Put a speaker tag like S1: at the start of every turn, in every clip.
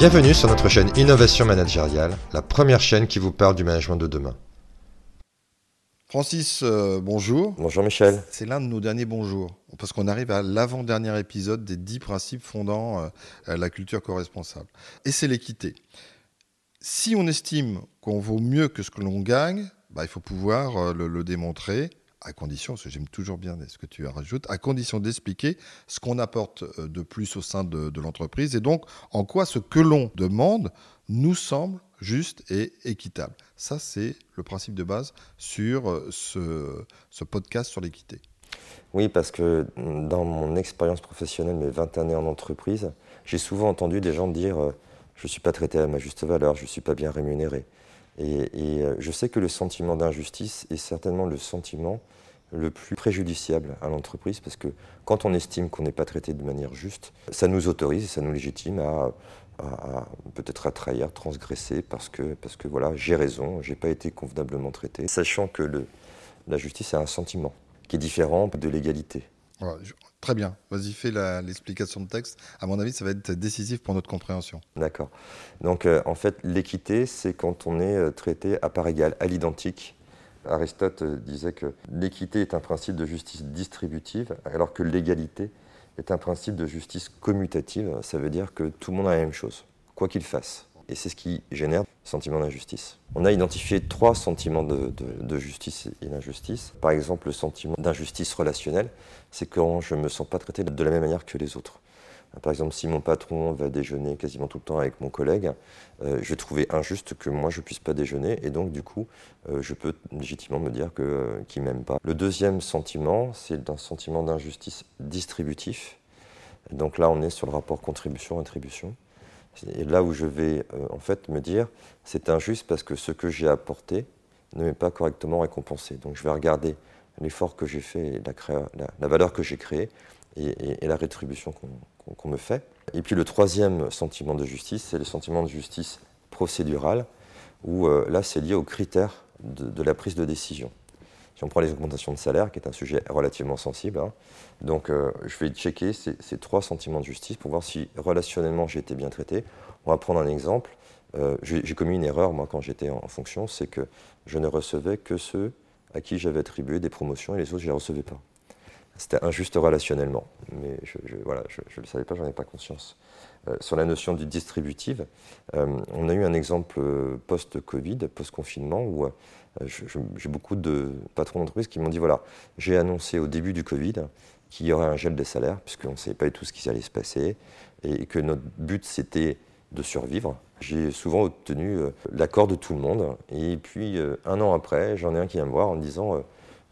S1: Bienvenue sur notre chaîne Innovation Managériale, la première chaîne qui vous parle du management de demain.
S2: Francis, euh, bonjour.
S3: Bonjour Michel.
S2: C'est l'un de nos derniers bonjours, parce qu'on arrive à l'avant-dernier épisode des dix principes fondant euh, la culture co-responsable. Et c'est l'équité. Si on estime qu'on vaut mieux que ce que l'on gagne, bah, il faut pouvoir euh, le, le démontrer à condition, parce que j'aime toujours bien ce que tu rajoutes, à condition d'expliquer ce qu'on apporte euh, de plus au sein de, l'entreprise et donc en quoi ce que l'on demande nous semble juste et équitable. Ça, c'est le principe de base sur euh, ce, podcast sur l'équité.
S3: Oui, parce que dans mon expérience professionnelle, mes 20 années en entreprise, j'ai souvent entendu des gens dire euh, Je ne suis pas traité à ma juste valeur, je ne suis pas bien rémunéré. Et, euh, je sais que le sentiment d'injustice est certainement le sentiment le plus préjudiciable à l'entreprise parce que quand on estime qu'on n'est pas traité de manière juste, ça nous autorise et ça nous légitime à, peut-être à trahir, transgresser parce que, voilà, j'ai raison, j'ai pas été convenablement traité, sachant que la justice est un sentiment qui est différent de l'égalité.
S2: Très bien. Vas-y, fais l'explication de texte. À mon avis, ça va être décisif pour notre compréhension.
S3: D'accord. Donc, euh, en fait, l'équité, c'est quand on est euh, traité à part égale, à l'identique. Aristote euh, disait que l'équité est un principe de justice distributive, alors que l'égalité est un principe de justice commutative. Ça veut dire que tout le monde a la même chose, quoi qu'il fasse. Et c'est ce qui génère le sentiment d'injustice. On a identifié trois sentiments de, justice et d'injustice. Par exemple, le sentiment d'injustice relationnelle, c'est quand je ne me sens pas traité de la même manière que les autres. Par exemple, si mon patron va déjeuner quasiment tout le temps avec mon collègue, euh, je vais trouver injuste que moi je ne puisse pas déjeuner et donc du coup, euh, je peux légitimement me dire que, euh, qu'il ne m'aime pas. Le deuxième sentiment, c'est un sentiment d'injustice distributif. Donc là, on est sur le rapport contribution-attribution. Et là où je vais euh, en fait me dire, c'est injuste parce que ce que j'ai apporté ne m'est pas correctement récompensé. Donc je vais regarder l'effort que j'ai fait, la, valeur que j'ai créée et, la rétribution qu'on me fait. Et puis le troisième sentiment de justice, c'est le sentiment de justice procédurale, où euh, là c'est lié aux critères de la prise de décision. Si on prend les augmentations de salaire, qui est un sujet relativement sensible, hein, donc euh, je vais checker ces, trois sentiments de justice pour voir si relationnellement j'ai été bien traité. On va prendre un exemple. Euh, j'ai commis une erreur, moi, quand j'étais en, fonction, c'est que je ne recevais que ceux à qui j'avais attribué des promotions et les autres, je ne les recevais pas. C'était injuste relationnellement, mais je ne voilà, je, le savais pas, j'en ai pas conscience. Euh, sur la notion du distributive, on a eu un exemple post-Covid, post-confinement, où euh, j'ai beaucoup de patrons d'entreprise qui m'ont dit voilà, j'ai annoncé au début du Covid qu'il y aurait un gel des salaires, puisqu'on ne savait pas du tout ce qui allait se passer, et que notre but c'était de survivre. J'ai souvent obtenu euh, l'accord de tout le monde, et puis euh, un an après, j'en ai un qui vient me voir en me disant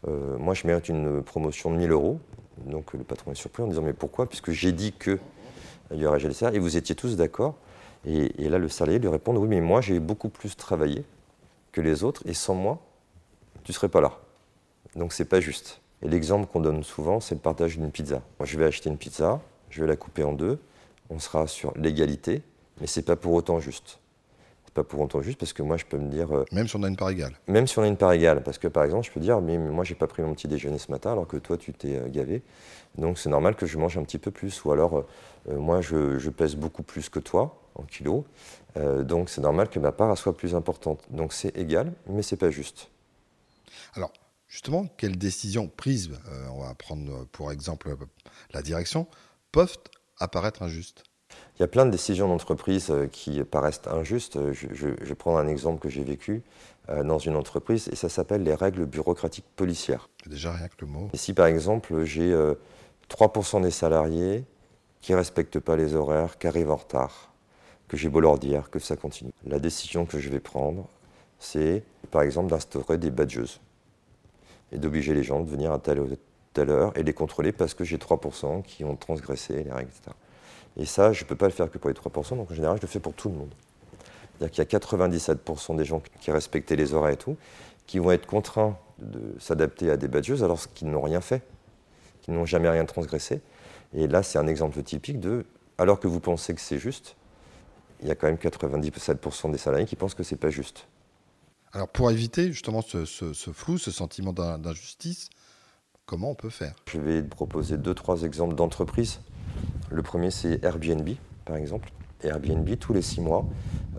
S3: Moi je mérite une promotion de 1000 euros. Donc le patron est surpris en disant Mais pourquoi? Puisque j'ai dit qu'il y aurait gel et vous étiez tous d'accord. Et, là, le salarié lui répond Oui, mais moi j'ai beaucoup plus travaillé que les autres, et sans moi, tu ne serais pas là. Donc c'est pas juste. Et l'exemple qu'on donne souvent, c'est le partage d'une pizza. Je vais acheter une pizza, je vais la couper en deux, on sera sur l'égalité, mais c'est pas pour autant juste. Pas pour autant juste parce que moi, je peux me dire. Euh,
S2: même si on a une part égale.
S3: Même si on a une part égale, parce que par exemple, je peux dire, mais, moi, j'ai pas pris mon petit déjeuner ce matin, alors que toi, tu t'es euh, gavé. Donc c'est normal que je mange un petit peu plus. Ou alors, euh, moi, je, je, pèse beaucoup plus que toi en kilos, donc c'est normal que ma part soit plus importante. Donc c'est égal, mais c'est pas juste.
S2: Alors, justement, quelles décisions prises, euh, on va prendre pour exemple la direction, peuvent apparaître injustes?
S3: Il y a plein de décisions d'entreprise euh, qui paraissent injustes. Je, vais prendre un exemple que j'ai vécu euh, dans une entreprise et ça s'appelle les règles bureaucratiques policières.
S2: Déjà rien que le mot.
S3: Et si par exemple j'ai 3% des salariés qui ne respectent pas les horaires, qui arrivent en retard, que j'ai beau leur dire que ça continue. La décision que je vais prendre, c'est par exemple d'instaurer des badgeuses et d'obliger les gens de venir à telle, telle heure et les contrôler parce que j'ai 3% qui ont transgressé les règles, etc. Et ça, je ne peux pas le faire que pour les 3%, donc en général, je le fais pour tout le monde. C'est-à-dire qu'il y a 97% des gens qui respectaient les horaires et tout, qui vont être contraints de s'adapter à des badgeuses alors qu'ils n'ont rien fait, qu'ils n'ont jamais rien transgressé. Et là, c'est un exemple typique de, alors que vous pensez que c'est juste, il y a quand même 97% des salariés qui pensent que c'est pas juste.
S2: Alors pour éviter justement ce, flou, ce sentiment d'injustice, comment on peut faire?
S3: Je vais proposer deux, trois exemples d'entreprises. Le premier, c'est Airbnb, par exemple. Airbnb, tous les six mois,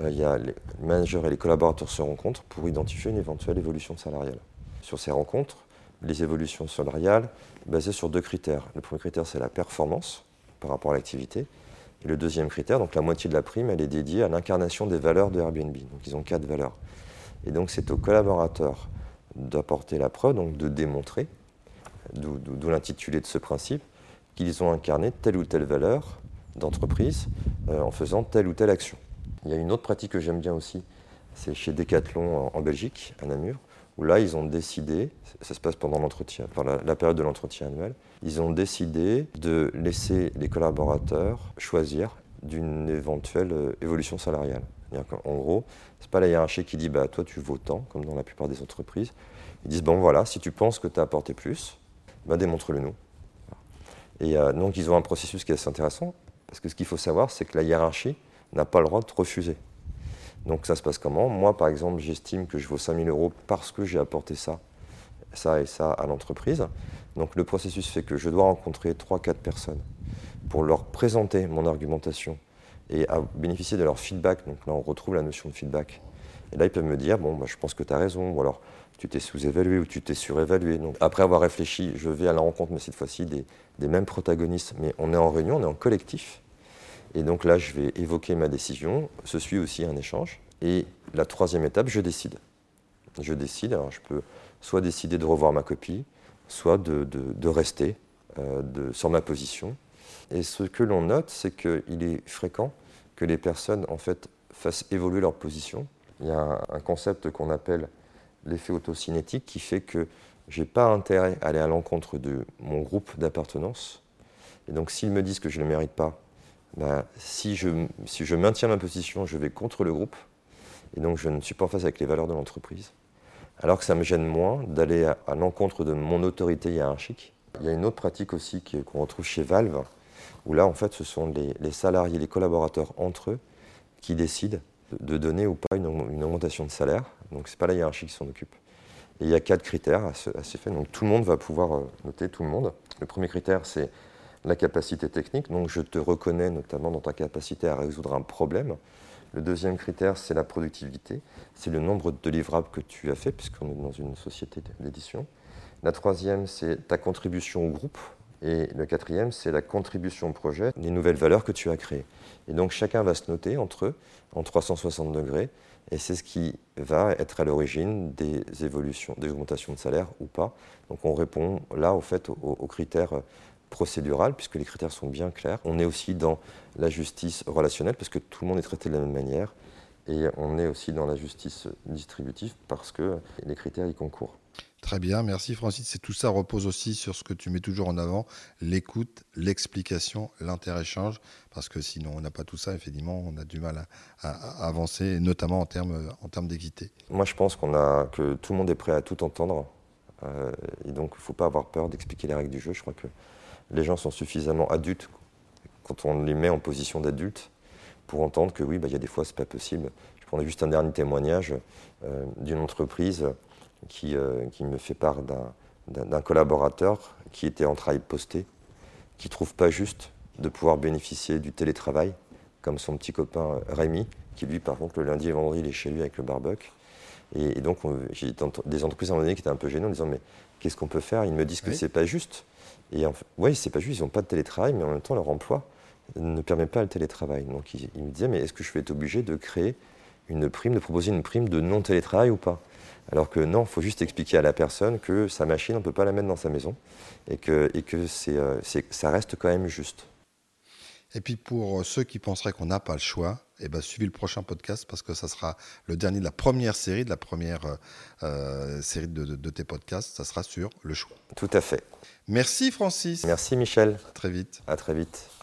S3: il y les managers et les collaborateurs se rencontrent pour identifier une éventuelle évolution salariale. Sur ces rencontres, les évolutions salariales basées sur deux critères. Le premier critère, c'est la performance par rapport à l'activité. Et le deuxième critère, donc la moitié de la prime, elle est dédiée à l'incarnation des valeurs de Airbnb. Donc ils ont quatre valeurs. Et donc c'est aux collaborateurs d'apporter la preuve, donc de démontrer, d'où l'intitulé de ce principe, qu'ils ont incarné telle ou telle valeur d'entreprise euh, en faisant telle ou telle action. Il y a une autre pratique que j'aime bien aussi, c'est chez Decathlon en Belgique, à Namur, où là, ils ont décidé, ça se passe pendant l'entretien, la, période de l'entretien annuel, ils ont décidé de laisser les collaborateurs choisir d'une éventuelle euh, évolution salariale. En gros, ce n'est pas la hiérarchie qui dit bah, toi tu vaux tant, comme dans la plupart des entreprises. Ils disent bon voilà, si tu penses que tu as apporté plus, bah, démontre-le nous. Et euh, donc ils ont un processus qui est assez intéressant, parce que ce qu'il faut savoir, c'est que la hiérarchie n'a pas le droit de refuser. Donc ça se passe comment? Moi, par exemple, j'estime que je vaux 5000 euros parce que j'ai apporté ça, ça et ça à l'entreprise. Donc le processus fait que je dois rencontrer 3-4 personnes pour leur présenter mon argumentation et bénéficier de leur feedback. Donc là, on retrouve la notion de feedback. Et là, ils peuvent me dire, bon, je pense que tu as raison, ou alors tu t'es sous-évalué ou tu t'es surévalué. Donc après avoir réfléchi, je vais à la rencontre, mais cette fois-ci des, mêmes protagonistes. Mais on est en réunion, on est en collectif. Et donc là, je vais évoquer ma décision. Ce suit aussi un échange. Et la troisième étape, je décide. Je décide. Alors, je peux soit décider de revoir ma copie, soit de, de, rester euh, de, sur ma position. Et ce que l'on note, c'est qu'il est fréquent que les personnes en fait fassent évoluer leur position. Il y a un, concept qu'on appelle l'effet autocinétique qui fait que je n'ai pas intérêt à aller à l'encontre de mon groupe d'appartenance. Et donc s'ils me disent que je ne le mérite pas, bah, si, je, si je maintiens ma position, je vais contre le groupe, et donc je ne suis pas en face avec les valeurs de l'entreprise. Alors que ça me gêne moins d'aller à, l'encontre de mon autorité hiérarchique. Il y a une autre pratique aussi qu'on retrouve chez Valve, où là, en fait, ce sont les, salariés, les collaborateurs entre eux qui décident de donner ou pas une, augmentation de salaire. Donc, ce n'est pas la hiérarchie qui s'en occupe. Et il y a quatre critères à ce, fait. Donc, tout le monde va pouvoir euh, noter, tout le monde. Le premier critère, c'est la capacité technique. Donc je te reconnais notamment dans ta capacité à résoudre un problème. Le deuxième critère, c'est la productivité. C'est le nombre de livrables que tu as fait, puisqu'on est dans une société d'édition. La troisième, c'est ta contribution au groupe. Et le quatrième, c'est la contribution au projet, les nouvelles valeurs que tu as créées. Et donc chacun va se noter entre eux en 360 degrés. Et c'est ce qui va être à l'origine des évolutions, des augmentations de salaire ou pas. Donc on répond là, au fait, aux critères procédurale, puisque les critères sont bien clairs. On est aussi dans la justice relationnelle, parce que tout le monde est traité de la même manière. Et on est aussi dans la justice distributive, parce que les critères y concourent.
S2: Très bien, merci Francis. Et tout ça repose aussi sur ce que tu mets toujours en avant, l'écoute, l'explication, l'inter-échange, parce que sinon on n'a pas tout ça, effectivement, on a du mal à, avancer, notamment en termes, en termes d'équité.
S3: Moi je pense qu'on a, que tout le monde est prêt à tout entendre, euh, et donc il ne faut pas avoir peur d'expliquer les règles du jeu. Je crois que les gens sont suffisamment adultes quand on les met en position d'adultes pour entendre que oui, bah, il y a des fois, c'est pas possible. Je prendrais juste un dernier témoignage euh, d'une entreprise qui, euh, qui, me fait part d'un collaborateur qui était en travail posté, qui ne trouve pas juste de pouvoir bénéficier du télétravail, comme son petit copain Rémi, qui lui, par contre, le lundi et vendredi, il est chez lui avec le barbecue. Et, donc, j'ai des entreprises à un moment donné qui étaient un peu gênées en disant Mais qu'est-ce qu'on peut faire? Ils me disent que c'est pas juste. Et en fait, oui, c'est pas juste, ils n'ont pas de télétravail, mais en même temps, leur emploi ne permet pas le télétravail. Donc, ils, me disaient Mais est-ce que je vais être obligé de créer une prime, de proposer une prime de non-télétravail ou pas? Alors que non, il faut juste expliquer à la personne que sa machine, on ne peut pas la mettre dans sa maison et que, et que euh, ça reste quand même juste.
S2: Et puis pour ceux qui penseraient qu'on n'a pas le choix, eh ben, suivez le prochain podcast parce que ça sera le dernier de la première série, de la première euh, euh, série de, de, tes podcasts. Ça sera sur le choix.
S3: Tout à fait.
S2: Merci Francis.
S3: Merci Michel.
S2: À très vite.
S3: À très vite.